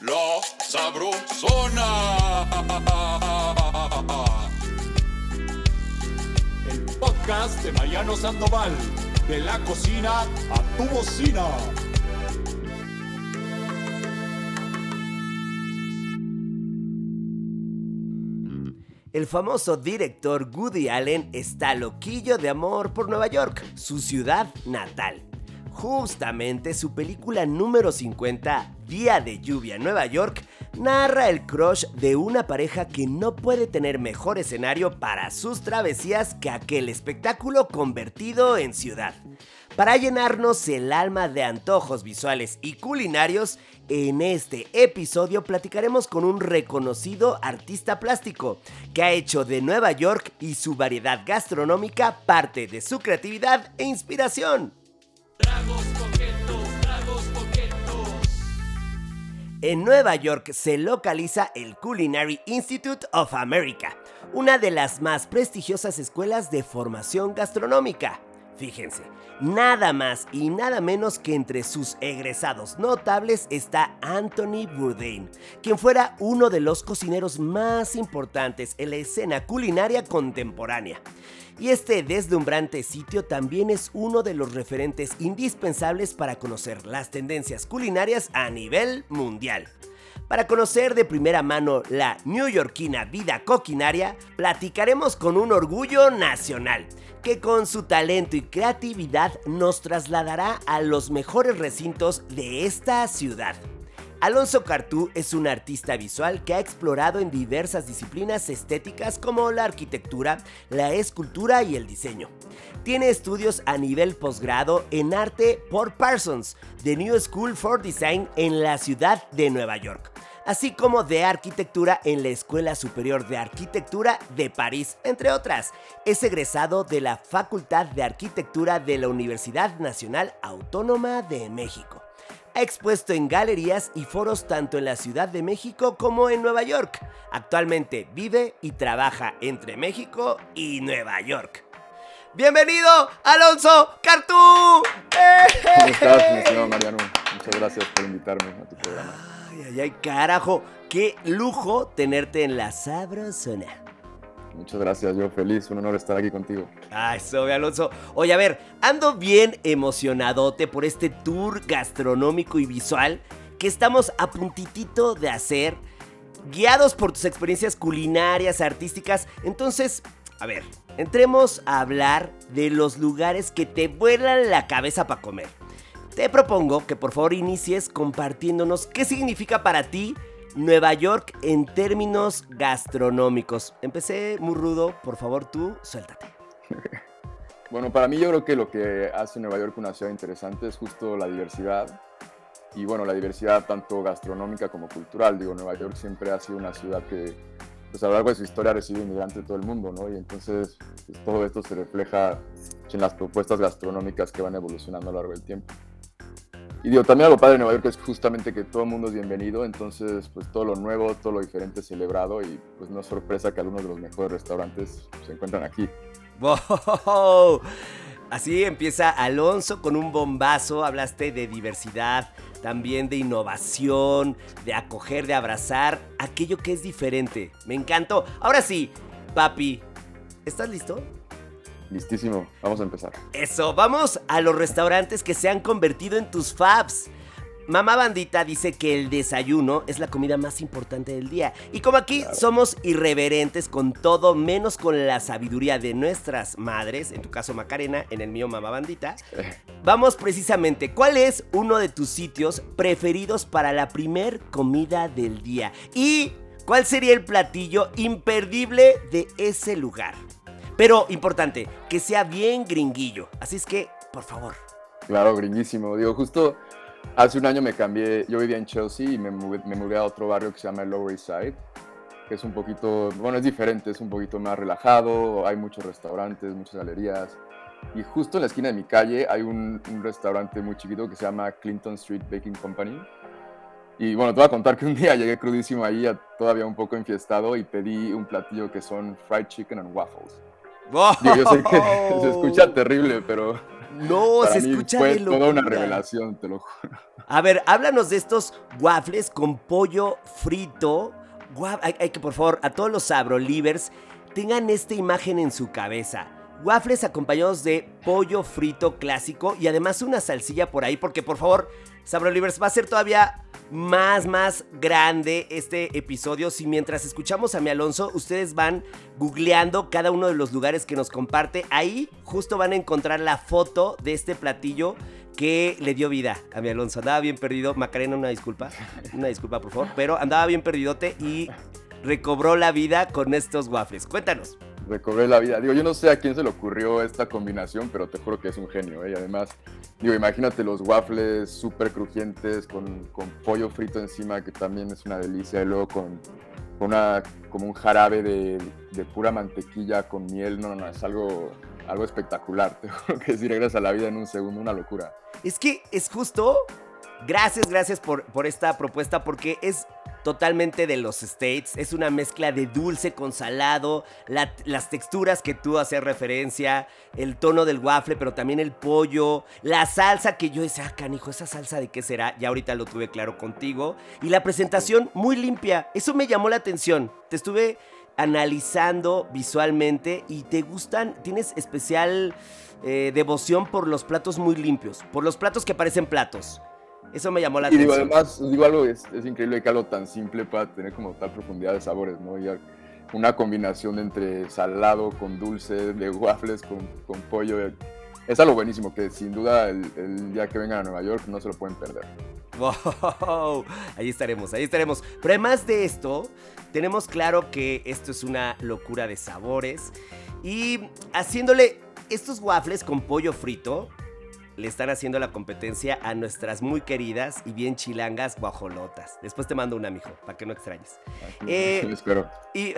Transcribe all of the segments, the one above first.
La Sabrosona. El podcast de Mariano Sandoval. De la cocina a tu bocina. El famoso director Woody Allen está loquillo de amor por Nueva York, su ciudad natal. Justamente su película número 50, Día de Lluvia en Nueva York, narra el crush de una pareja que no puede tener mejor escenario para sus travesías que aquel espectáculo convertido en ciudad. Para llenarnos el alma de antojos visuales y culinarios, en este episodio platicaremos con un reconocido artista plástico que ha hecho de Nueva York y su variedad gastronómica parte de su creatividad e inspiración. En Nueva York se localiza el Culinary Institute of America, una de las más prestigiosas escuelas de formación gastronómica. Fíjense, nada más y nada menos que entre sus egresados notables está Anthony Bourdain, quien fuera uno de los cocineros más importantes en la escena culinaria contemporánea. Y este deslumbrante sitio también es uno de los referentes indispensables para conocer las tendencias culinarias a nivel mundial. Para conocer de primera mano la newyorkina vida coquinaria, platicaremos con un orgullo nacional, que con su talento y creatividad nos trasladará a los mejores recintos de esta ciudad. Alonso Cartú es un artista visual que ha explorado en diversas disciplinas estéticas como la arquitectura, la escultura y el diseño. Tiene estudios a nivel posgrado en arte por Parsons, The New School for Design en la ciudad de Nueva York, así como de arquitectura en la Escuela Superior de Arquitectura de París, entre otras. Es egresado de la Facultad de Arquitectura de la Universidad Nacional Autónoma de México ha expuesto en galerías y foros tanto en la Ciudad de México como en Nueva York. Actualmente vive y trabaja entre México y Nueva York. Bienvenido, Alonso Cartú. ¿Cómo estás, mi estimado Mariano? Muchas gracias por invitarme a tu programa. Ay, ay, ay, carajo. Qué lujo tenerte en la sabrosona. Muchas gracias, yo feliz, un honor estar aquí contigo. Ay, soy Alonso. Oye, a ver, ando bien emocionadote por este tour gastronómico y visual que estamos a puntitito de hacer, guiados por tus experiencias culinarias, artísticas. Entonces, a ver, entremos a hablar de los lugares que te vuelan la cabeza para comer. Te propongo que por favor inicies compartiéndonos qué significa para ti Nueva York en términos gastronómicos. Empecé muy rudo, por favor tú, suéltate. Bueno, para mí yo creo que lo que hace Nueva York una ciudad interesante es justo la diversidad. Y bueno, la diversidad tanto gastronómica como cultural. Digo, Nueva York siempre ha sido una ciudad que pues a lo largo de su historia ha recibido inmigrantes de todo el mundo, ¿no? Y entonces pues, todo esto se refleja en las propuestas gastronómicas que van evolucionando a lo largo del tiempo. Y digo, también algo padre de Nueva York es justamente que todo el mundo es bienvenido, entonces pues todo lo nuevo, todo lo diferente celebrado y pues no es sorpresa que algunos de los mejores restaurantes se encuentran aquí. ¡Wow! Así empieza Alonso con un bombazo, hablaste de diversidad, también de innovación, de acoger, de abrazar aquello que es diferente. Me encantó. Ahora sí, papi, ¿estás listo? Listísimo, vamos a empezar. Eso, vamos a los restaurantes que se han convertido en tus fabs. Mamá Bandita dice que el desayuno es la comida más importante del día. Y como aquí somos irreverentes con todo, menos con la sabiduría de nuestras madres, en tu caso Macarena, en el mío Mamá Bandita, vamos precisamente, ¿cuál es uno de tus sitios preferidos para la primer comida del día? Y ¿cuál sería el platillo imperdible de ese lugar? Pero importante, que sea bien gringuillo. Así es que, por favor. Claro, gringuísimo. Digo, justo hace un año me cambié, yo vivía en Chelsea y me mudé, me mudé a otro barrio que se llama el Lower East Side, que es un poquito, bueno, es diferente, es un poquito más relajado, hay muchos restaurantes, muchas galerías. Y justo en la esquina de mi calle hay un, un restaurante muy chiquito que se llama Clinton Street Baking Company. Y bueno, te voy a contar que un día llegué crudísimo ahí, todavía un poco enfiestado, y pedí un platillo que son fried chicken and waffles. Yo, yo sé que se escucha terrible, pero No, Para se mí escucha fue de toda una revelación, te lo juro. A ver, háblanos de estos waffles con pollo frito. Hay, hay que, por favor, a todos los sabrolivers tengan esta imagen en su cabeza. Waffles acompañados de pollo frito clásico y además una salsilla por ahí, porque por favor, sabrolivers, va a ser todavía más, más grande este episodio. Si mientras escuchamos a mi Alonso, ustedes van googleando cada uno de los lugares que nos comparte, ahí justo van a encontrar la foto de este platillo que le dio vida a mi Alonso. Andaba bien perdido. Macarena, una disculpa. Una disculpa, por favor. Pero andaba bien perdidote y recobró la vida con estos waffles. Cuéntanos. Recobré la vida. Digo, yo no sé a quién se le ocurrió esta combinación, pero te juro que es un genio. ¿eh? Y además, digo, imagínate los waffles súper crujientes con, con pollo frito encima, que también es una delicia. Y luego con, con una, como un jarabe de, de pura mantequilla con miel. No, no, es algo, algo espectacular. Te juro que si regresas a la vida en un segundo, una locura. Es que es justo. Gracias, gracias por, por esta propuesta porque es totalmente de los States. Es una mezcla de dulce con salado, la- las texturas que tú haces referencia, el tono del waffle, pero también el pollo, la salsa que yo decía, ah, canijo, esa salsa de qué será. Ya ahorita lo tuve claro contigo. Y la presentación muy limpia. Eso me llamó la atención. Te estuve analizando visualmente y te gustan, tienes especial eh, devoción por los platos muy limpios, por los platos que parecen platos. Eso me llamó la Y digo, atención. además, digo algo, es, es increíble que algo tan simple pueda tener como tal profundidad de sabores, ¿no? Y una combinación entre salado con dulce, de waffles con, con pollo. eh, Es algo buenísimo que sin duda el, el día que vengan a Nueva York no se lo pueden perder. Wow, ahí estaremos, ahí estaremos. Pero además de esto, tenemos claro que esto es una locura de sabores. Y haciéndole estos waffles con pollo frito, le están haciendo la competencia a nuestras muy queridas y bien chilangas guajolotas. Después te mando una, mijo, para que no extrañes. Eh, espero. Y,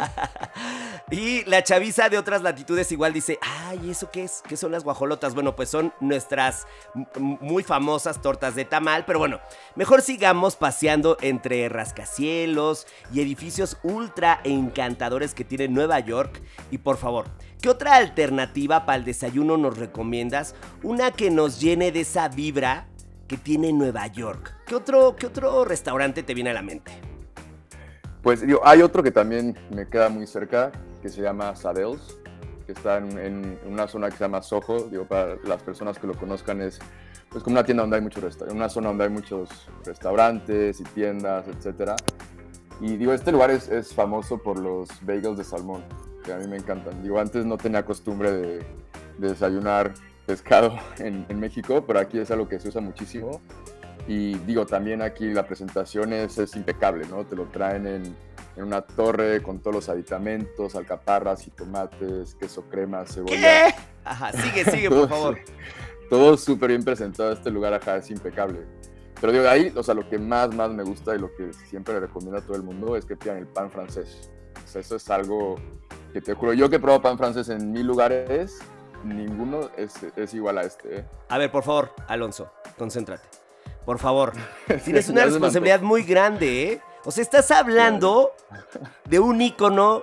y la chaviza de otras latitudes igual dice, ay, ¿eso qué es? ¿Qué son las guajolotas? Bueno, pues son nuestras muy famosas tortas de tamal, pero bueno, mejor sigamos paseando entre rascacielos y edificios ultra encantadores que tiene Nueva York. Y por favor, ¿qué otra alternativa para el desayuno nos recomiendas? Una que nos llene de esa vibra que tiene Nueva York. ¿Qué otro, qué otro restaurante te viene a la mente? Pues digo, hay otro que también me queda muy cerca, que se llama Saddles, que está en, en una zona que se llama Soho. Digo, para las personas que lo conozcan es pues, como una tienda donde hay muchos una zona donde hay muchos restaurantes y tiendas, etcétera. Y digo, este lugar es, es famoso por los bagels de salmón, que a mí me encantan. Digo, antes no tenía costumbre de, de desayunar pescado en, en México, pero aquí es algo que se usa muchísimo. Y digo, también aquí la presentación es, es impecable, ¿no? Te lo traen en, en una torre con todos los aditamentos, alcaparras y tomates, queso crema, cebolla. ¿Qué? Ajá, sigue, sigue, por favor. Todo súper bien presentado, este lugar ajá, es impecable. Pero digo, de ahí, o sea, lo que más, más me gusta y lo que siempre le recomiendo a todo el mundo es que pidan el pan francés. O sea, eso es algo que te juro, yo que he probado pan francés en mil lugares, ninguno es, es igual a este. ¿eh? A ver, por favor, Alonso, concéntrate. Por favor. Tienes una responsabilidad muy grande, ¿eh? O sea, estás hablando de un ícono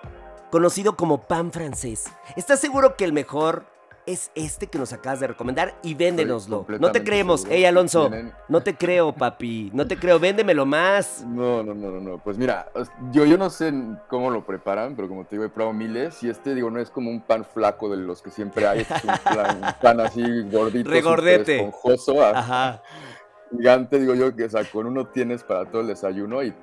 conocido como pan francés. ¿Estás seguro que el mejor es este que nos acabas de recomendar? Y véndenoslo. No te creemos. seguro Ey, que Alonso, tienen- no te creo, papi. No te creo. Véndemelo más. No, no, no, no, no. Pues mira, yo, yo no sé cómo lo preparan, pero como te digo, he probado miles y este, digo, no es como un pan flaco de los que siempre hay, este es un, plan- un pan así gordito, Regordete. esponjoso, ah, Ajá. gigante, digo yo, que o sea, con uno tienes para todo el desayuno y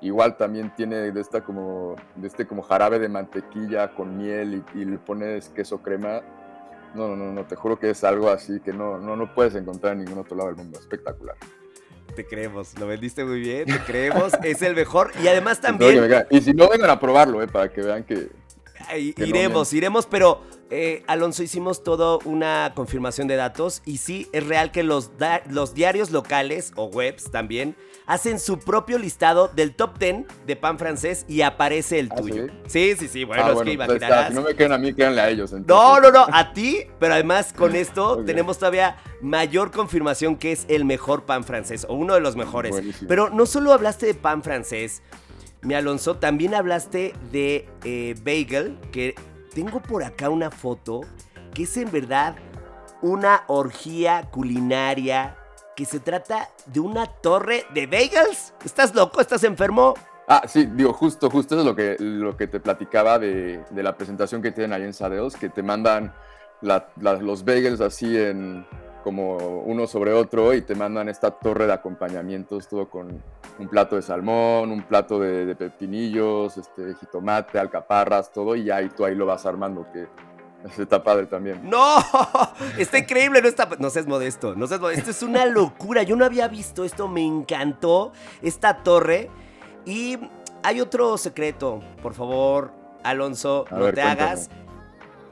igual también tiene de esta como, de este como jarabe de mantequilla con miel y, y le pones queso crema. No, no, no, no, te juro que es algo así que no, no, no puedes encontrar en ningún otro lado del mundo, espectacular. Te creemos. Lo vendiste muy bien. Te creemos. es el mejor. Y además también. Y si no, vengan a probarlo, eh, para que vean que, iremos, iremos, pero eh, Alonso, hicimos todo una confirmación de datos y sí, es real que los, los diarios locales o webs también hacen su propio listado del top 10 de pan francés y aparece el ¿Ah, tuyo. Sí, sí, sí, bueno, Ah, es que ahí está. imaginarás. Si no me creen a mí, créanle a ellos. No, entonces. no, no, a ti, pero además con esto tenemos todavía mayor confirmación que es el mejor pan francés o uno de los mejores. Buenísimo. Pero no solo hablaste de pan francés, mi Alonso, también hablaste de eh, bagel, que tengo por acá una foto que es en verdad una orgía culinaria que se trata de una torre de bagels. ¿Estás loco? ¿Estás enfermo? Ah, sí, digo, justo, justo es lo que, lo que te platicaba de, de la presentación que tienen ahí en Sadeos, que te mandan los bagels así en como uno sobre otro y te mandan esta torre de acompañamientos, todo con un plato de salmón, un plato de, de pepinillos, este, jitomate, alcaparras, todo, y y tú ahí lo vas armando, que está padre también. No, está increíble, no está, no seas modesto, no seas modesto, es una locura, yo no había visto esto, me encantó esta torre y hay otro secreto, por favor, Alonso, A no ver, te cuéntame. hagas,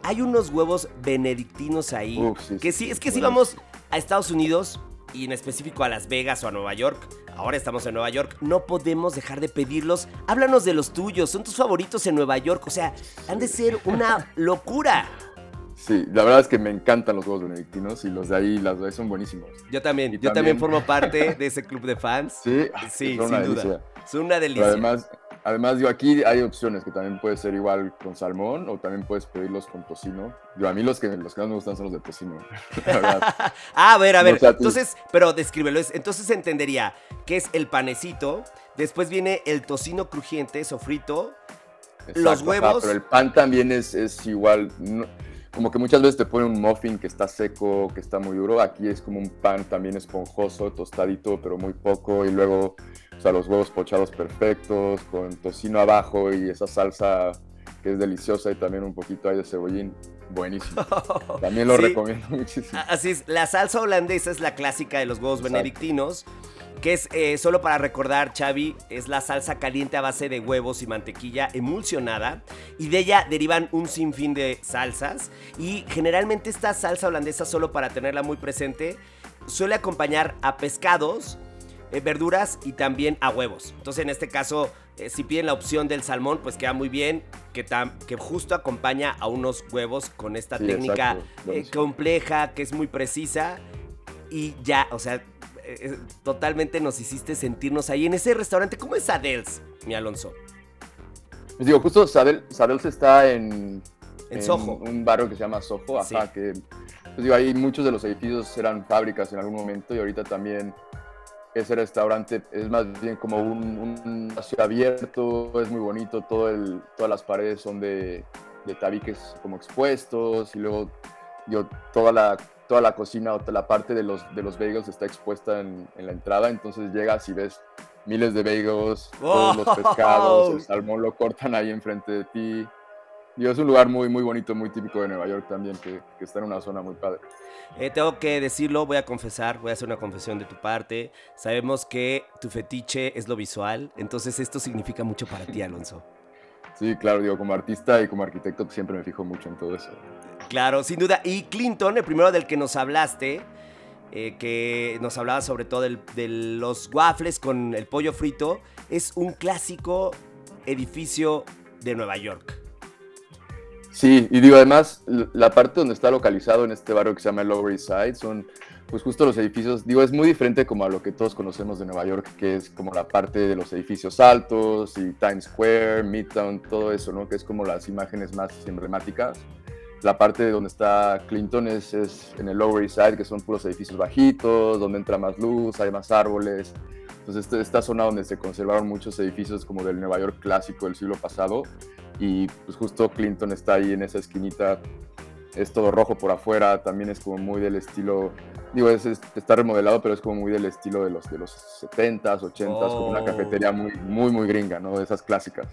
hay unos huevos benedictinos ahí, Uf, sí, que sí, es que si vamos a Estados Unidos y en específico a Las Vegas o a Nueva York, ahora estamos en Nueva York, no podemos dejar de pedirlos, háblanos de los tuyos, son tus favoritos en Nueva York, o sea, han de ser una locura. Sí, la verdad es que me encantan los huevos benedictinos y los de ahí, las de ahí son buenísimos. Yo también, Y yo también también- formo parte de ese club de fans. Sí, Sí, son sin duda. delicia. Es una Pero delicia. además, además, digo, aquí hay opciones que también puede ser igual con salmón o también puedes pedirlos con tocino. Yo, a mí los que, los que más me gustan son los de tocino. la. Ah, a ver, a ver. No entonces, pero descríbelo. es- Entonces entendería que es el panecito, después viene el tocino crujiente, sofrito. Los Exacto, ajá, huevos. pero el pan también es, es igual. no- como que muchas veces te ponen un muffin que está seco, que está muy duro. Aquí es como un pan también esponjoso, tostadito, pero muy poco. Y luego, o sea, los huevos pochados perfectos, con tocino abajo y esa salsa que es deliciosa y también un poquito ahí de cebollín. Buenísimo. También lo Sí. recomiendo muchísimo. Así es, la salsa holandesa es la clásica de los huevos Exacto. benedictinos, que es, eh, solo para recordar, Xavi, es la salsa caliente a base de huevos y mantequilla emulsionada, y de ella derivan un sinfín de salsas, y generalmente esta salsa holandesa, solo para tenerla muy presente, suele acompañar a pescados, eh, verduras y también a huevos. Entonces, en este caso, eh, si piden la opción del salmón, pues queda muy bien, que, tam- que justo acompaña a unos huevos con esta Sí, técnica eh, compleja, que es muy precisa y ya, o sea, eh, totalmente nos hiciste sentirnos ahí en ese restaurante. ¿Cómo es Adels, mi Alonso? Les digo, justo Sadel, Sadels está en, En Soho. un barrio que se llama Soho, ajá, Sí. que pues digo, ahí muchos de los edificios eran fábricas en algún momento y ahorita también ese restaurante es más bien como un, un espacio abierto, es muy bonito, todo el, todas las paredes son de, de tabiques como expuestos y luego digo, toda la toda la cocina la parte de los, de los bagels está expuesta en, en la entrada, entonces llegas y ves miles de bagels, todos los pescados, el salmón lo cortan ahí enfrente de ti. Digo, es un lugar muy, muy bonito, muy típico de Nueva York también, que, que está en una zona muy padre. Eh, tengo que decirlo, voy a confesar, voy a hacer una confesión de tu parte. Sabemos que tu fetiche es lo visual, entonces esto significa mucho para ti, Alonso. Sí, claro, digo, como artista y como arquitecto siempre me fijo mucho en todo eso. Claro, sin duda. Y Clinton, el primero del que nos hablaste, eh, que nos hablaba sobre todo del- de los waffles con el pollo frito, es un clásico edificio de Nueva York. Sí, y digo, además, la parte donde está localizado en este barrio que se llama Lower East Side son, pues justo los edificios, digo, es muy diferente como a lo que todos conocemos de Nueva York, que es como la parte de los edificios altos y Times Square, Midtown, todo eso, ¿no? Que es como las imágenes más emblemáticas. La parte de donde está Clinton es en el Lower East Side, que son puros edificios bajitos, donde entra más luz, hay más árboles. Entonces, este- esta zona donde se conservaron muchos edificios como del Nueva York clásico del siglo pasado, y pues justo Clinton está ahí en esa esquinita, es todo rojo por afuera, también es como muy del estilo, digo, es, es- está remodelado, pero es como muy del estilo de los, de los 70s, 80s, como una Oh. cafetería muy, muy, muy gringa, ¿no? De esas clásicas.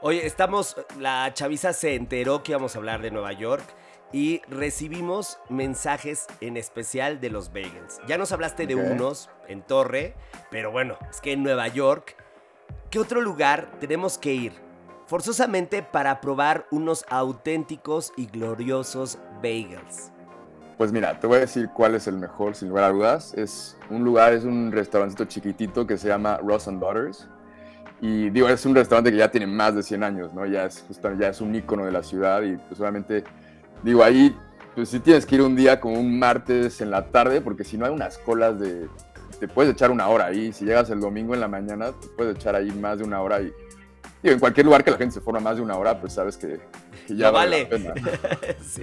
Oye, estamos, la chaviza se enteró que íbamos a hablar de Nueva York y recibimos mensajes en especial de los bagels. Ya nos hablaste de unos en Torre, pero bueno, es que en Nueva York, ¿qué otro lugar tenemos que ir? Forzosamente para probar unos auténticos y gloriosos bagels. Pues mira, te voy a decir cuál es el mejor, sin lugar a dudas. Es un lugar, es un restaurancito chiquitito que se llama Ross and Daughters. Y digo, es un restaurante que ya tiene más de 100 años, ¿no? Ya es, ya es un ícono de la ciudad y pues obviamente, digo, ahí pues sí tienes que ir un día como un martes en la tarde porque si no hay unas colas de... Te puedes echar una hora ahí. Si llegas el domingo en la mañana, te puedes echar ahí más de una hora y... Digo, en cualquier lugar que la gente se forma más de una hora, pues sabes que, que ya No vale vale. la pena. sí.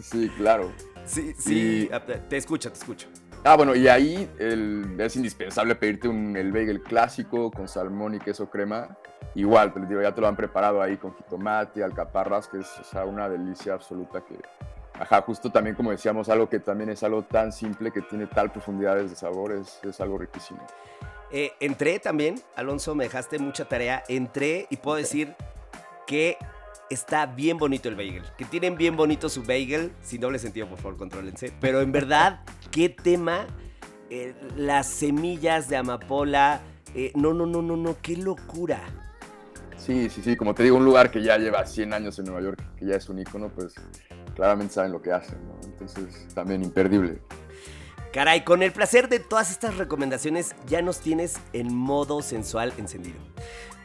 Sí, claro. Sí, sí, te escucho, te escucho. Ah, bueno, y ahí es indispensable pedirte un, el bagel clásico con salmón y queso crema. Igual, te digo, ya te lo han preparado ahí con jitomate, alcaparras, que es una delicia absoluta que, ajá, justo también como decíamos, algo que también es algo tan simple que tiene tal profundidades de sabor, es, es algo riquísimo. Eh, entré también, Alonso, me dejaste mucha tarea, entré y puedo decir que está bien bonito el bagel. Que tienen bien bonito su bagel. Sin doble sentido, por favor, contrólense. Pero en verdad, qué tema. Eh, las semillas de amapola. Eh, no, no, no, no, no, qué locura. Sí, sí, sí. Como te digo, un lugar que ya lleva 100 años en Nueva York, que ya es un icono, pues claramente saben lo que hacen, ¿no? Entonces, también imperdible. Caray, con el placer de todas estas recomendaciones ya nos tienes en modo sensual encendido.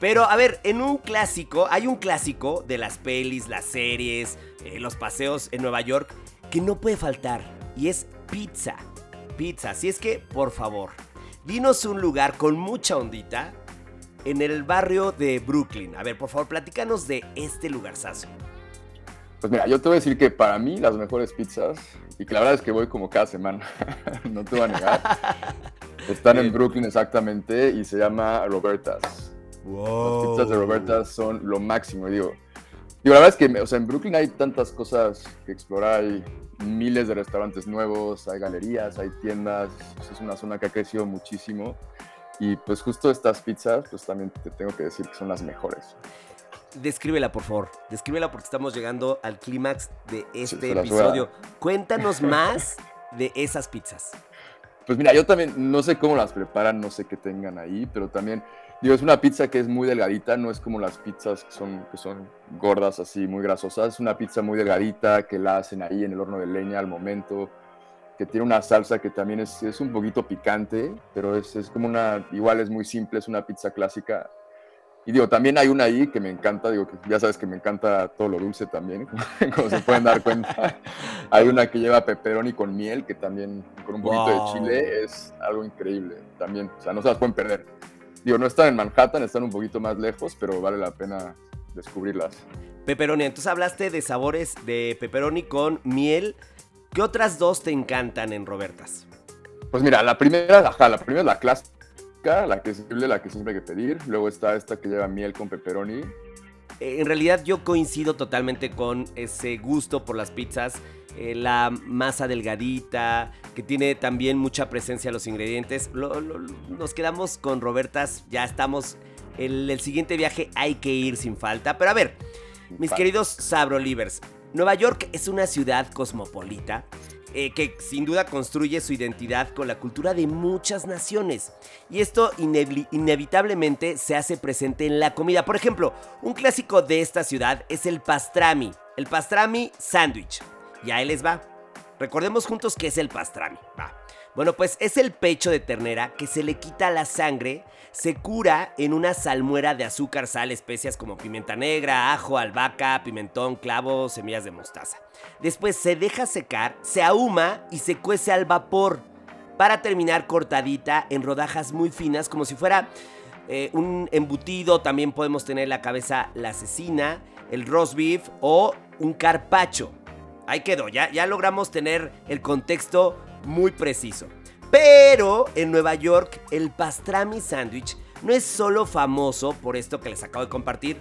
Pero a ver, en un clásico, hay un clásico de las pelis, las series, eh, los paseos en Nueva York que no puede faltar y es pizza. Pizza, así es que, por favor, dinos un lugar con mucha ondita en el barrio de Brooklyn. A ver, por favor, platícanos de este lugarzazo. Pues mira, yo te voy a decir que para mí las mejores pizzas, y que la verdad es que voy como cada semana, no te voy a negar, están en Brooklyn exactamente y se llama Roberta's. Las pizzas de Roberta son lo máximo, digo. Digo, la verdad es que o sea, en Brooklyn hay tantas cosas que explorar, hay miles de restaurantes nuevos, hay galerías, hay tiendas, es una zona que ha crecido muchísimo. Y pues justo estas pizzas, pues también te tengo que decir que son las mejores. Descríbela, por favor. Descríbela porque estamos llegando al clímax de este episodio. Cuéntanos más de esas pizzas. Pues mira, yo también no sé cómo las preparan, no sé qué tengan ahí, pero también Digo, es una pizza que es muy delgadita, no es como las pizzas que son, que son gordas, así, muy grasosas. Es una pizza muy delgadita que la hacen ahí en el horno de leña al momento, que tiene una salsa que también es, es un poquito picante, pero es, es, como una, igual es muy simple, es una pizza clásica. Y digo, también hay una ahí que me encanta, digo, que ya sabes que me encanta todo lo dulce también, como se pueden dar cuenta. hay una que lleva pepperoni con miel, que también con un poquito de chile es algo increíble también, o sea, no se las pueden perder. Digo, no están en Manhattan, están un poquito más lejos, pero vale la pena descubrirlas. Pepperoni, entonces hablaste de sabores de pepperoni con miel. ¿Qué otras dos te encantan en Robertas? Pues mira, la primera, ajá, la primera es la clásica, la que es la que siempre hay que pedir. Luego está esta que lleva miel con pepperoni. En realidad yo coincido totalmente con ese gusto por las pizzas. Eh, la masa delgadita, que tiene también mucha presencia los ingredientes. nos quedamos con Robertas, ya estamos. En el siguiente viaje hay que ir sin falta. Pero a ver, mis queridos Sabrolivers, Nueva York es una ciudad cosmopolita. Eh, que sin duda construye su identidad con la cultura de muchas naciones. Y esto inevitablemente se hace presente en la comida. Por ejemplo, un clásico de esta ciudad es el pastrami, el pastrami sandwich. Y ahí les va. Recordemos juntos qué es el pastrami. Va. Bueno, pues es el pecho de ternera que se le quita la sangre, se cura en una salmuera de azúcar, sal, especias como pimienta negra, ajo, albahaca, pimentón, clavo, semillas de mostaza. Después se deja secar, se ahuma y se cuece al vapor para terminar cortadita en rodajas muy finas como si fuera eh, un embutido. También podemos tener la cabeza la cecina, el roast beef o un carpacho. Ahí quedó, ya, ya logramos tener el contexto muy preciso. Pero en Nueva York el pastrami sandwich no es solo famoso por esto que les acabo de compartir.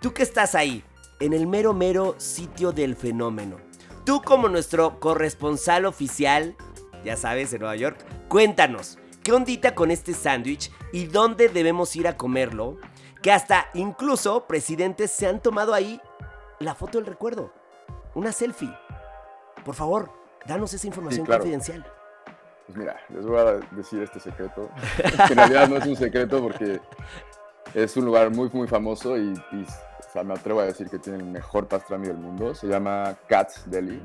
Tú que estás ahí, en el mero mero sitio del fenómeno. Tú como nuestro corresponsal oficial, ya sabes, en Nueva York, cuéntanos, ¿qué ondita con este sándwich y dónde debemos ir a comerlo? Que hasta incluso presidentes se han tomado ahí la foto del recuerdo una selfie. Por favor, danos esa información confidencial. Pues mira, les voy a decir este secreto. en realidad no es un secreto porque es un lugar muy, muy famoso y, me atrevo a decir que tiene el mejor pastrami del mundo. Se llama Cats Deli,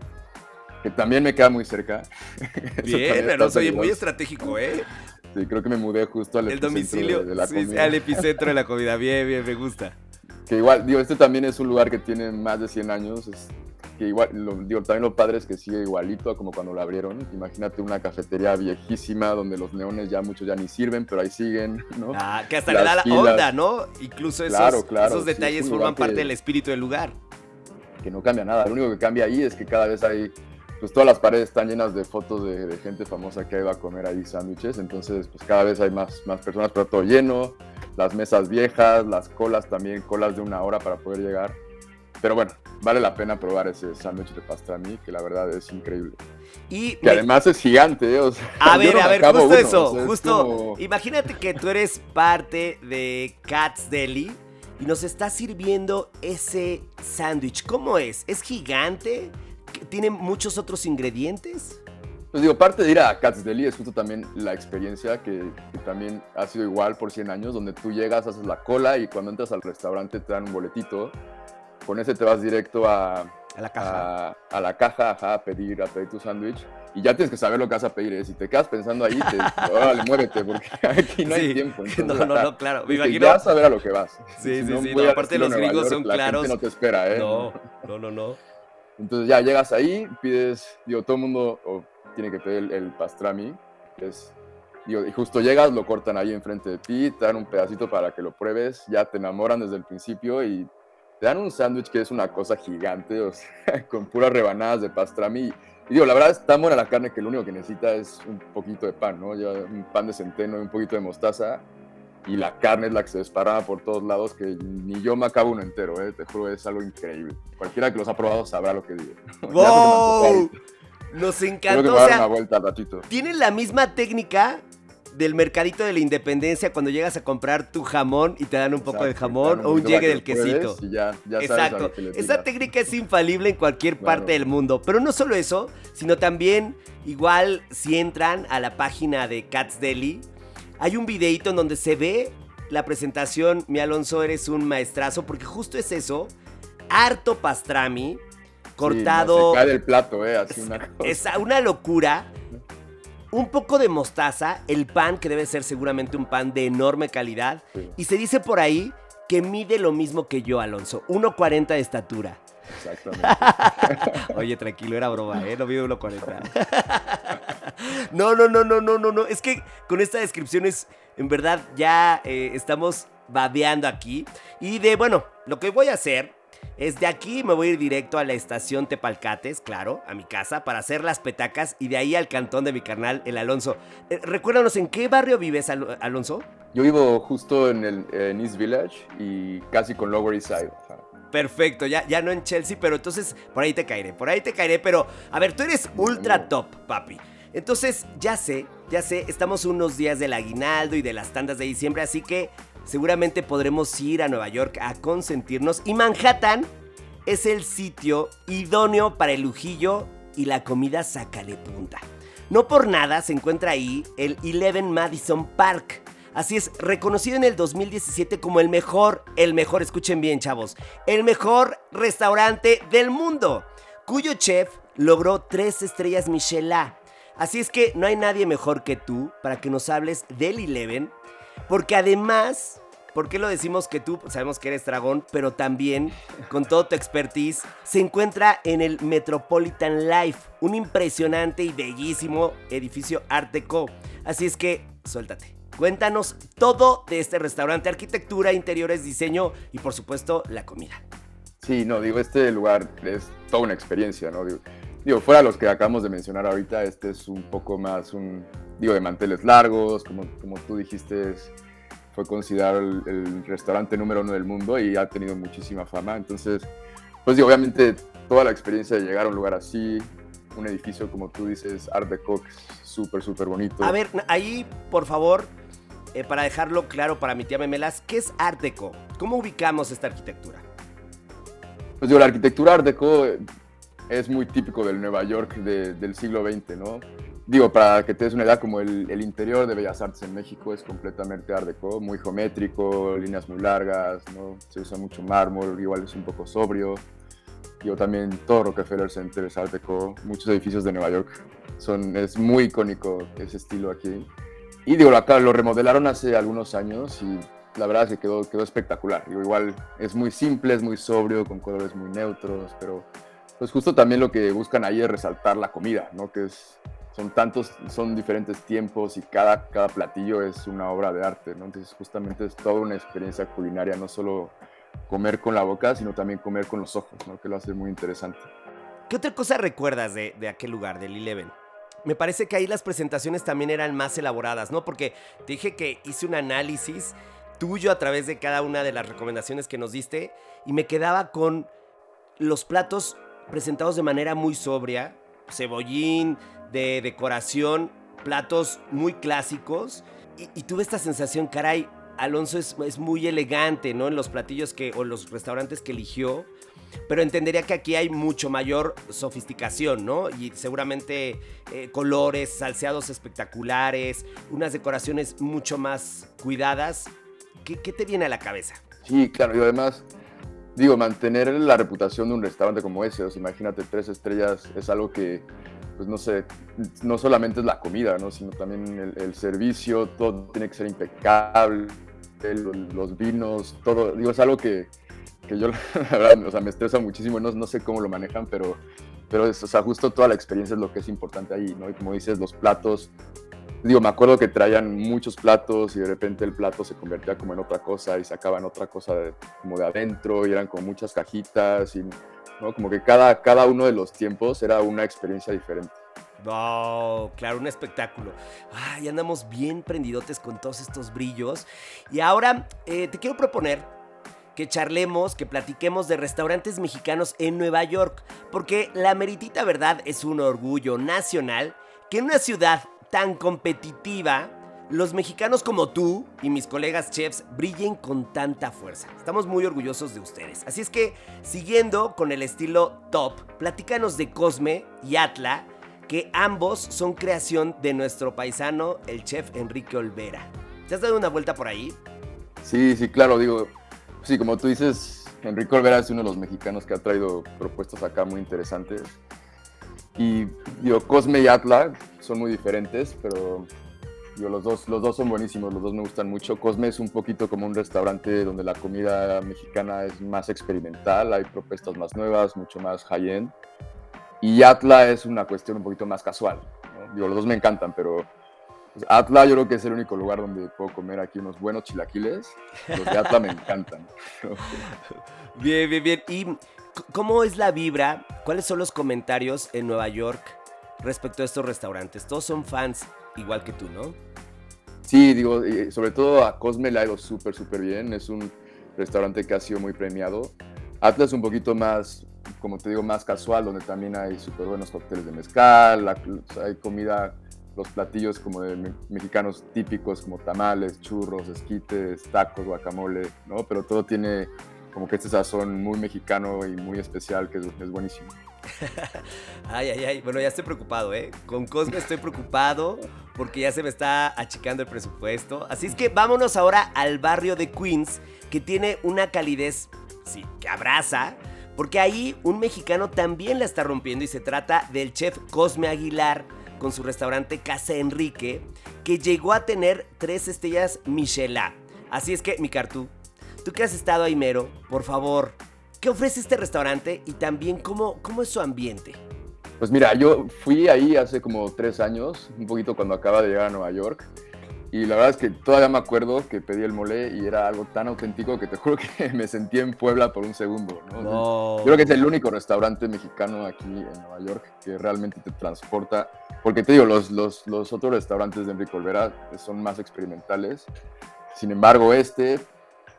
que también me queda muy cerca. Bien, pero soy muy estratégico, ¿eh? Sí, creo que me mudé justo al el domicilio, de, la comida. al epicentro de la comida. Bien, bien, me gusta. Que igual, digo, este también es un lugar que tiene más de 100 años. Es que igual, digo, también lo padre es que sigue igualito a como cuando lo abrieron. Imagínate una cafetería viejísima donde los neones ya muchos ya ni sirven, pero ahí siguen, ¿no? Ah, que hasta le da la onda, ¿no? Incluso esos, esos detalles forman parte del espíritu del lugar. Que no cambia nada, lo único que cambia ahí es que cada vez hay pues todas las paredes están llenas de fotos de, gente famosa que ido a comer ahí sándwiches, entonces pues cada vez hay más, más personas, pero todo lleno, las mesas viejas, las colas también, colas de una hora para poder llegar. Pero bueno, vale la pena probar ese sándwich de pastrami, que la verdad es increíble. Y que además es gigante, ¿eh? a ver, a ver, justo eso, justo. Imagínate que tú eres parte de Cats Deli y nos está sirviendo ese sándwich. ¿Cómo es? ¿Es gigante? ¿Tiene muchos otros ingredientes? Pues digo, parte de ir a Cats Deli es justo también la experiencia que, también ha sido igual por 100 años, donde tú llegas, haces la cola y cuando entras al restaurante te dan un boletito. Con ese te vas directo a, a la caja. A, la caja, a pedir, a pedir tu sándwich. Y ya tienes que saber lo que vas a pedir. ¿eh? Si te quedas pensando ahí, te, órale, muévete, porque aquí no hay tiempo. no, no, no, claro. Me imagino... Vas a ver a lo que vas. Sí, sí, sí. No, aparte los gringos son la claros. Gente no te espera, ¿eh? No, no, no, no. Entonces ya llegas ahí, pides, digo, todo el mundo tiene que pedir el, pastrami, es, digo, y justo llegas, lo cortan ahí enfrente de ti, te dan un pedacito para que lo pruebes, ya te enamoran desde el principio y te dan un sándwich que es una cosa gigante, o sea, con puras rebanadas de pastrami. Y digo, la verdad es tan buena la carne que lo único que necesita es un poquito de pan, ¿no? Ya un pan de centeno y un poquito de mostaza. Y la carne es la que se desparrama por todos lados, que ni yo me acabo uno entero, ¿eh? Te juro, es algo increíble. Cualquiera que los ha probado sabrá lo que digo. ¡Wow! Nos encantó. o sea, una vuelta ratito. Tienen la misma técnica del mercadito de la independencia cuando llegas a comprar tu jamón y te dan un poco de jamón o un llegue del quesito. Exacto. Esa técnica es infalible en cualquier parte del mundo. Pero no solo eso, sino también, igual, si entran a la página de Cats Deli, hay un videito en donde se ve la presentación. Mi Alonso, eres un maestrazo, porque justo es eso. Harto pastrami, cortado. se cae del plato, ¿eh? Así una cosa. Es una locura un poco de mostaza, el pan, que debe ser seguramente un pan de enorme calidad. Y se dice por ahí que mide lo mismo que yo, Alonso, 1,40 de estatura. Exactamente. Oye, tranquilo, era broma, ¿eh? No mide 1,40. no, no, no, no, no, no, no. Es que con esta descripción es, en verdad, ya eh, estamos babeando aquí. Y de, bueno, lo que voy a hacer es de aquí me voy a ir directo a la estación Tepalcates, claro, a mi casa, para hacer las petacas y de ahí al cantón de mi carnal, el Alonso. Eh, recuérdanos, ¿en qué barrio vives, Alonso? Yo vivo justo en el East Village y casi con Lower East Side. Perfecto, ya, ya no en Chelsea, pero entonces por ahí te caeré, por ahí te caeré, pero a ver, tú eres ultra top, papi. Entonces, ya sé, ya sé, estamos unos días del aguinaldo y de las tandas de diciembre, así que seguramente podremos ir a Nueva York a consentirnos y Manhattan es el sitio idóneo para el lujillo y la comida sácale punta. No por nada se encuentra ahí el Eleven Madison Park. Así es, reconocido en el 2017 como el mejor, el mejor, escuchen bien chavos, el mejor restaurante del mundo, cuyo chef logró tres estrellas Michelin. Así es que no hay nadie mejor que tú para que nos hables del Eleven porque además, ¿por qué lo decimos que tú? Sabemos que eres dragón, pero también, con todo tu expertise, se encuentra en el Metropolitan Life, un impresionante y bellísimo edificio Art Deco. Así es que, suéltate. Cuéntanos todo de este restaurante, arquitectura, interiores, diseño y por supuesto la comida. Sí, no, digo, este lugar es toda una experiencia, ¿no? Digo, digo, fuera los que acabamos de mencionar ahorita, este es un poco más un, digo, de manteles largos, como, como tú dijiste, fue considerado el, restaurante número uno del mundo y ha tenido muchísima fama. Entonces, pues digo, obviamente toda la experiencia de llegar a un lugar así, un edificio como tú dices, Art Deco, súper, súper bonito. A ver, ahí, por favor, eh, para dejarlo claro para mi tía Memelas, ¿qué es Art Deco? ¿Cómo ubicamos esta arquitectura? Pues digo, la arquitectura Art Deco es muy típico del Nueva York del siglo XX, ¿no? digo, para que te des una idea, como el, interior de Bellas Artes en México es completamente art deco, muy geométrico, líneas muy largas, ¿no? Se usa mucho mármol, igual es un poco sobrio. Digo, también todo Rockefeller Center es art deco, muchos edificios de Nueva York. Son, es muy icónico ese estilo aquí. Y digo, acá lo remodelaron hace algunos años y la verdad es que quedó, quedó espectacular. Digo, igual es muy simple, es muy sobrio, con colores muy neutros, pero pues justo también lo que buscan ahí es resaltar la comida, ¿no? Que es son tantos, son diferentes tiempos y cada, cada platillo es una obra de arte, ¿no? Entonces justamente es toda una experiencia culinaria, no solo comer con la boca, sino también comer con los ojos, ¿no? Que lo hace muy interesante. ¿Qué otra cosa recuerdas de, de aquel lugar, del Eleven? Me parece que ahí las presentaciones también eran más elaboradas, ¿no? Porque te dije que hice un análisis tuyo a través de cada una de las recomendaciones que nos diste y me quedaba con los platos presentados de manera muy sobria, cebollín, de decoración, platos muy clásicos y, tuve esta sensación, caray, Alonso es, es, muy elegante, ¿no? En los platillos que, o los restaurantes que eligió. Pero entendería que aquí hay mucho mayor sofisticación, ¿no? Y seguramente eh, colores, salseados espectaculares, unas decoraciones mucho más cuidadas. ¿Qué, ¿Qué te viene a la cabeza? Sí, claro, y además, digo, mantener la reputación de un restaurante como ese, o sea, imagínate, tres estrellas es algo que pues no sé, no solamente es la comida, ¿no? sino también el, servicio, todo tiene que ser impecable, los vinos, todo, digo, es algo que, que yo, la verdad, o sea, me estresa muchísimo, no, no sé cómo lo manejan, pero, pero es, o sea, justo toda la experiencia es lo que es importante ahí, ¿no? Y como dices, los platos, digo, me acuerdo que traían muchos platos y de repente el plato se convertía como en otra cosa y sacaban otra cosa como de adentro y eran como muchas cajitas y como que cada, cada uno de los tiempos era una experiencia diferente. Oh, claro, un espectáculo. Ay, andamos bien prendidotes con todos estos brillos. Y ahora eh, te quiero proponer que charlemos, que platiquemos de restaurantes mexicanos en Nueva York, porque la meritita verdad es un orgullo nacional que en una ciudad tan competitiva los mexicanos como tú y mis colegas chefs brillen con tanta fuerza. Estamos muy orgullosos de ustedes. Así es que, siguiendo con el estilo top, platícanos de Cosme y Atla, que ambos son creación de nuestro paisano, el chef Enrique Olvera. ¿Te has dado una vuelta por ahí? Sí, sí, claro, digo, sí, como tú dices, Enrique Olvera es uno de los mexicanos que ha traído propuestas acá muy interesantes. Y digo, Cosme y Atla son muy diferentes, pero los dos, los dos son buenísimos, los dos me gustan mucho. Cosme es un poquito como un restaurante donde la comida mexicana es más experimental, hay propuestas más nuevas, mucho más high-end. Y Atla es una cuestión un poquito más casual. Digo, los dos me encantan, pero pues, Atla yo creo que es el único lugar donde puedo comer aquí unos buenos chilaquiles. Los de Atla me encantan. bien, bien, bien. ¿Y cómo es la vibra? ¿Cuáles son los comentarios en Nueva York respecto a estos restaurantes? Todos son fans igual que tú, ¿no? Sí, digo, sobre todo a Cosme le ha ido súper, súper bien. Es un restaurante que ha sido muy premiado. Atlas un poquito más, como te digo, más casual, donde también hay súper buenos cócteles de mezcal, hay comida, los platillos como de mexicanos típicos, como tamales, churros, esquites, tacos, guacamole, ¿no? Pero todo tiene como que este sazón muy mexicano y muy especial que es buenísimo. ay, ay, ay. Bueno, ya estoy preocupado, ¿eh? Con Cosme estoy preocupado porque ya se me está achicando el presupuesto. Así es que vámonos ahora al barrio de Queens, que tiene una calidez, sí, que abraza. Porque ahí un mexicano también la está rompiendo y se trata del chef Cosme Aguilar con su restaurante Casa Enrique, que llegó a tener tres estrellas Michelin. Así es que, mi cartú, tú que has estado ahí mero, por favor, ¿Qué ofrece este restaurante y también cómo, cómo es su ambiente? Pues mira, yo fui ahí hace como tres años, un poquito cuando acaba de llegar a Nueva York. Y la verdad es que todavía me acuerdo que pedí el mole y era algo tan auténtico que te juro que me sentí en Puebla por un segundo. ¿no? Yo creo que es el único restaurante mexicano aquí en Nueva York que realmente te transporta. Porque te digo, los, los, los otros restaurantes de Enrique Olvera son más experimentales. Sin embargo, este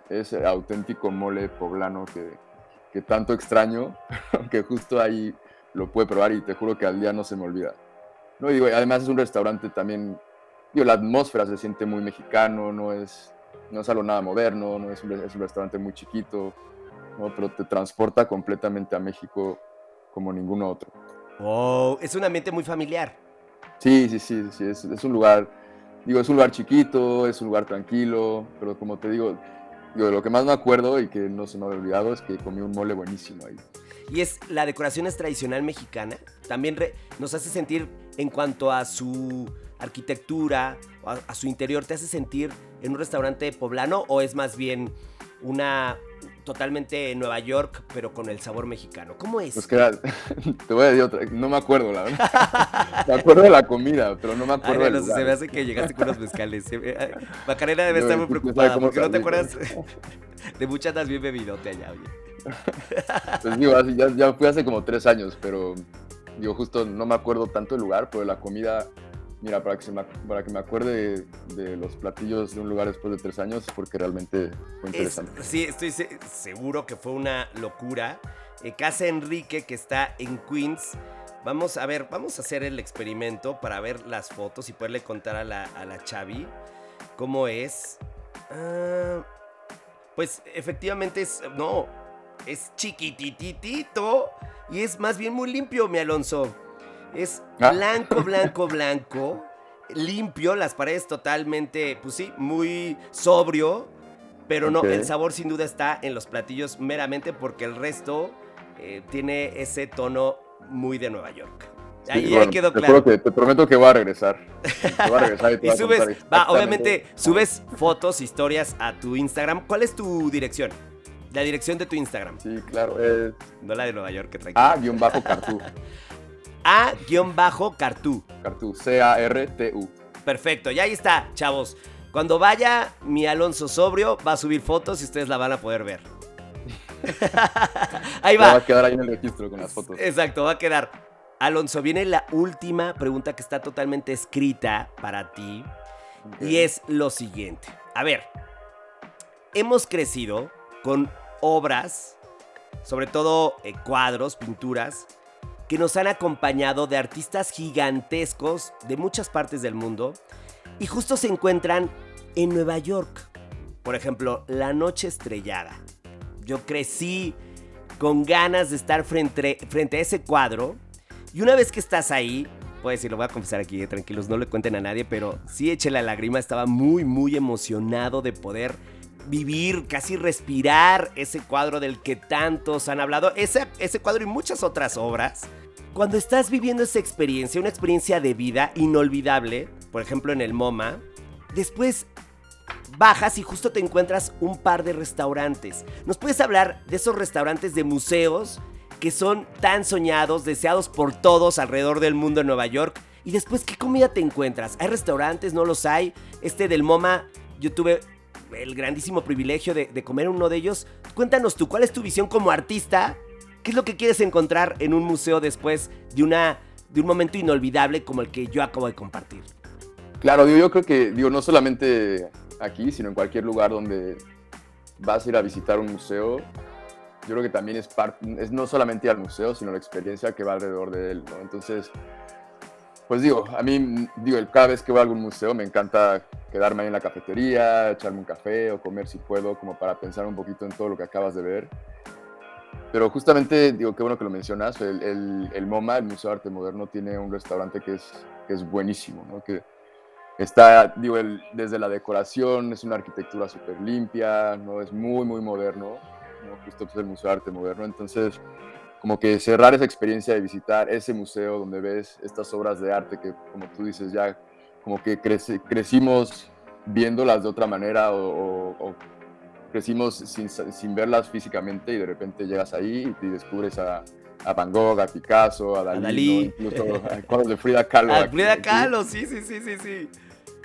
es auténtico mole poblano que, que tanto extraño, que justo ahí lo puede probar y te juro que al día no se me olvida. No, digo, además es un restaurante también, digo, la atmósfera se siente muy mexicano, no es, no es algo nada moderno, no es un, es un restaurante muy chiquito, ¿no? pero te transporta completamente a México como ninguno otro. Oh, es un ambiente muy familiar. Sí, sí, sí, sí, es, es un lugar, digo, es un lugar chiquito, es un lugar tranquilo, pero como te digo, lo que más me acuerdo y que no se me ha olvidado es que comí un mole buenísimo ahí. Y es la decoración es tradicional mexicana. También nos hace sentir en cuanto a su arquitectura, a, a, su interior, ¿te hace sentir en un restaurante poblano o es más bien una totalmente en Nueva York, pero con el sabor mexicano. ¿Cómo es? Pues que te voy a decir otra, no me acuerdo, la verdad. me acuerdo de la comida, pero no me acuerdo Ay, Se me hace que llegaste con los mezcales. Macarena debe estar muy preocupada porque no te acuerdas de muchas bien bebidote allá, oye. pues digo, ya, ya fui hace como tres años, pero digo, justo no me acuerdo tanto el lugar, pero la comida, mira, para que, se me, para que me acuerde de, los platillos de un lugar después de tres años, porque realmente fue interesante. sí, estoy seguro que fue una locura. Eh, Casa Enrique, que está en Queens. Vamos a ver, vamos a hacer el experimento para ver las fotos y poderle contar a la, a la Chavi cómo es. Ah, pues efectivamente es, no, es chiquititito y es más bien muy limpio, mi Alonso. Es ah. blanco, blanco, blanco, limpio, las paredes totalmente, pues sí, muy sobrio, pero no, el sabor sin duda está en los platillos meramente porque el resto eh, tiene ese tono muy de Nueva York. Ahí, quedó claro. te prometo que voy a regresar. Voy a regresar y, subes, va, obviamente, subes fotos, historias a tu Instagram. ¿Cuál es tu dirección? La dirección de tu Instagram. Sí, claro. Es... No la de Nueva York, que A-Cartú. A-Cartú. Cartú, C-A-R-T-U. Perfecto, y ahí está, chavos. Cuando vaya mi Alonso sobrio, va a subir fotos y ustedes la van a poder ver. ahí va. Va a quedar ahí en el registro con las fotos. Exacto, va a quedar. Alonso, viene la última pregunta que está totalmente escrita para ti. Y es lo siguiente. A ver, hemos crecido con obras, sobre todo eh, cuadros, pinturas, que nos han acompañado de artistas gigantescos de muchas partes del mundo y justo se encuentran en Nueva York. Por ejemplo, La Noche Estrellada. Yo crecí con ganas de estar frente, frente a ese cuadro y una vez que estás ahí, pues decir, lo voy a confesar aquí, eh, tranquilos, no le cuenten a nadie, pero sí eché la lágrima, estaba muy, muy emocionado de poder vivir, casi respirar ese cuadro del que tantos han hablado, ese, ese cuadro y muchas otras obras. Cuando estás viviendo esa experiencia, una experiencia de vida inolvidable, por ejemplo en el MoMA, después bajas y justo te encuentras un par de restaurantes. ¿Nos puedes hablar de esos restaurantes de museos que son tan soñados, deseados por todos alrededor del mundo en Nueva York? Y después, ¿qué comida te encuentras? ¿Hay restaurantes? ¿No los hay? Este del MoMA, yo tuve el grandísimo privilegio de, comer uno de ellos. Cuéntanos tú, ¿cuál es tu visión como artista? ¿Qué es lo que quieres encontrar en un museo después de, una, de un momento inolvidable como el que yo acabo de compartir? Claro, yo creo que, digo, no solamente aquí, sino en cualquier lugar donde vas a ir a visitar un museo, yo creo que también es, parte, es no solamente al museo, sino la experiencia que va alrededor de él. Entonces, pues digo, a mí, digo, cada vez que voy a algún museo me encanta quedarme ahí en la cafetería, echarme un café o comer si puedo, como para pensar un poquito en todo lo que acabas de ver. Pero justamente, digo, qué bueno que lo mencionas, el, MoMA, el Museo de Arte Moderno, tiene un restaurante que es, que es buenísimo, ¿no? Que está, digo, el, desde la decoración, es una arquitectura súper limpia, ¿no? Es muy, muy moderno, ¿no? Justo pues, el Museo de Arte Moderno, entonces como que cerrar esa experiencia de visitar ese museo donde ves estas obras de arte que, como tú dices, ya como que crecimos viéndolas de otra manera o, crecimos sin, sin, verlas físicamente y de repente llegas ahí y descubres a, a Van Gogh, a Picasso, a Dalí, incluso a cuadros de Frida Kahlo. A Frida Kahlo, sí, sí, sí, sí, sí.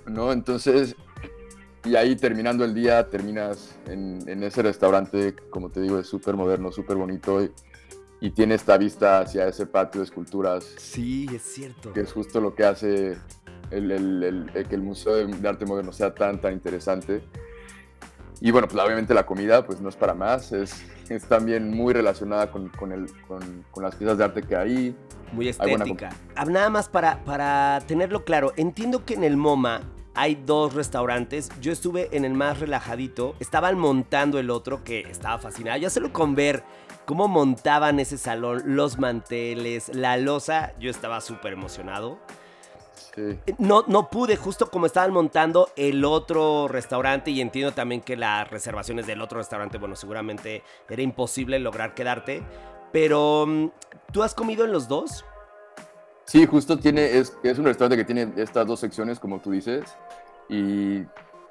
¿No? Entonces, y ahí terminando el día, terminas en, en ese restaurante, como te digo, es súper moderno, súper bonito. Y, y tiene esta vista hacia ese patio de esculturas. Sí, es cierto. Que es justo lo que hace el, que el Museo de Arte Moderno sea tan, tan interesante. Y bueno, pues obviamente la comida pues no es para más, es, es también muy relacionada con, con, el, con, con, las piezas de arte que hay. Muy estética. Ah, nada más para, para tenerlo claro, entiendo que en el MoMA hay dos restaurantes. Yo estuve en el más relajadito. Estaban montando el otro que estaba fascinado. Ya solo con ver cómo montaban ese salón, los manteles, la losa, yo estaba súper emocionado. Eh, no, no pude, justo como estaban montando el otro restaurante, y entiendo también que las reservaciones del otro restaurante, bueno, seguramente era imposible lograr quedarte. Pero, mm, ¿tú has comido en los dos? Sí, justo tiene, es, es un restaurante que tiene estas dos secciones, como tú dices, y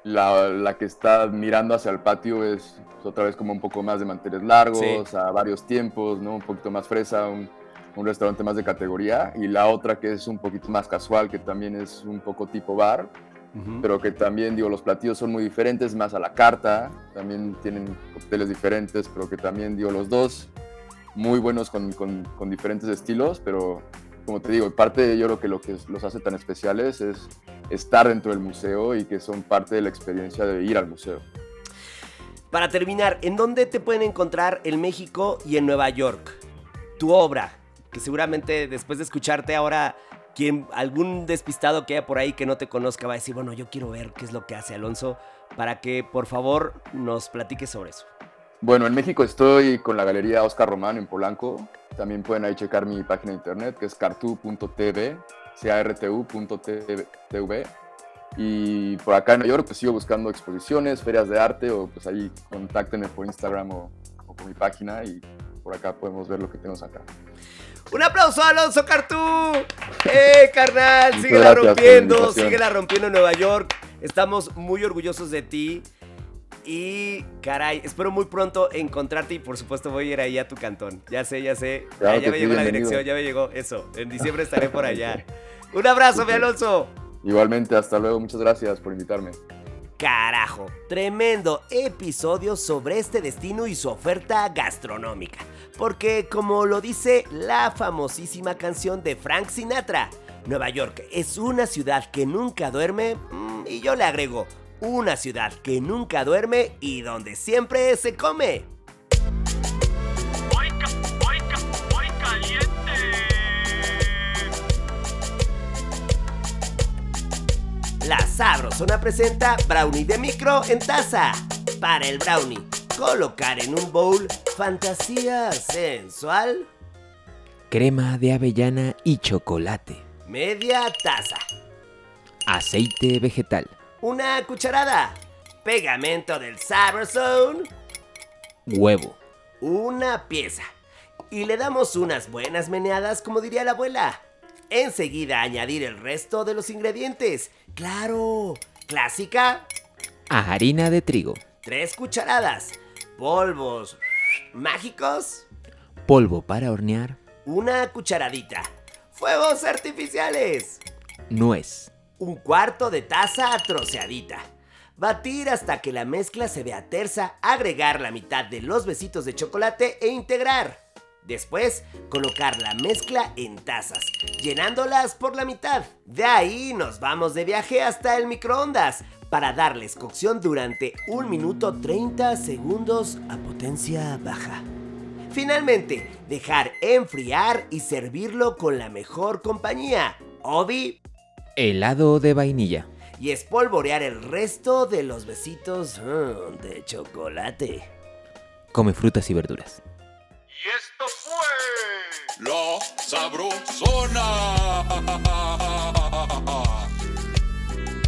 la, la, que está mirando hacia el patio es pues, otra vez como un poco más de manteles largos, a varios tiempos, ¿no? Un poquito más fresa, un, un, restaurante más de categoría. Y la otra que es un poquito más casual, que también es un poco tipo bar, pero que también, digo, los platillos son muy diferentes, más a la carta, también tienen cócteles diferentes, pero que también, digo, los dos muy buenos con, con, con diferentes estilos, pero como te digo, parte yo creo que lo que los hace tan especiales es estar dentro del museo y que son parte de la experiencia de ir al museo. Para terminar, ¿en dónde te pueden encontrar en México y en Nueva York? Tu obra, que seguramente después de escucharte ahora, quien, algún despistado que haya por ahí que no te conozca va a decir, bueno, yo quiero ver qué es lo que hace Alonso, para que por favor nos platiques sobre eso. Bueno, en México estoy con la Galería Oscar Román en Polanco. También pueden ahí checar mi página de internet que es cartu.tv, cartu.tv. Y por acá en Nueva York pues sigo buscando exposiciones, ferias de arte o pues ahí contáctenme por Instagram o, por mi página y por acá podemos ver lo que tenemos acá. Un aplauso a Alonso Cartú. ¡Eh, carnal! Síguela rompiendo, síguela rompiendo en Nueva York. Estamos muy orgullosos de ti. Y caray, espero muy pronto encontrarte y por supuesto voy a ir ahí a tu cantón. Ya sé, ya sé. ya, me llegó la dirección, ya me llegó eso. En diciembre estaré por allá. Un abrazo, mi Alonso. Igualmente, hasta luego. Muchas gracias por invitarme. Carajo, tremendo episodio sobre este destino y su oferta gastronómica. Porque como lo dice la famosísima canción de Frank Sinatra, Nueva York es una ciudad que nunca duerme mm, y yo le agrego, una ciudad que nunca duerme y donde siempre se come. La Sabrosona presenta brownie de micro en taza. Para el brownie, colocar en un bowl fantasía sensual. Crema de avellana y chocolate. Media taza. Aceite vegetal una cucharada. Pegamento del Sabrosone. Huevo. Una pieza. Y le damos unas buenas meneadas como diría la abuela. Enseguida añadir el resto de los ingredientes. Claro. Clásica. Harina de trigo. Tres cucharadas. Polvos mágicos. Polvo para hornear. Una cucharadita. Fuegos artificiales. Nuez un cuarto de taza troceadita. Batir hasta que la mezcla se vea tersa, agregar la mitad de los besitos de chocolate e integrar. Después, colocar la mezcla en tazas, llenándolas por la mitad. De ahí nos vamos de viaje hasta el microondas para darles cocción durante 1 minuto 30 segundos a potencia baja. Finalmente, dejar enfriar y servirlo con la mejor compañía. Obi Helado de vainilla. Y espolvorear el resto de los besitos mm, de chocolate. Come frutas y verduras. Y esto fue La Sabrosona.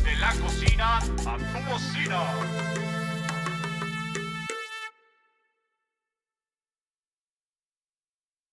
De la cocina a tu cocina.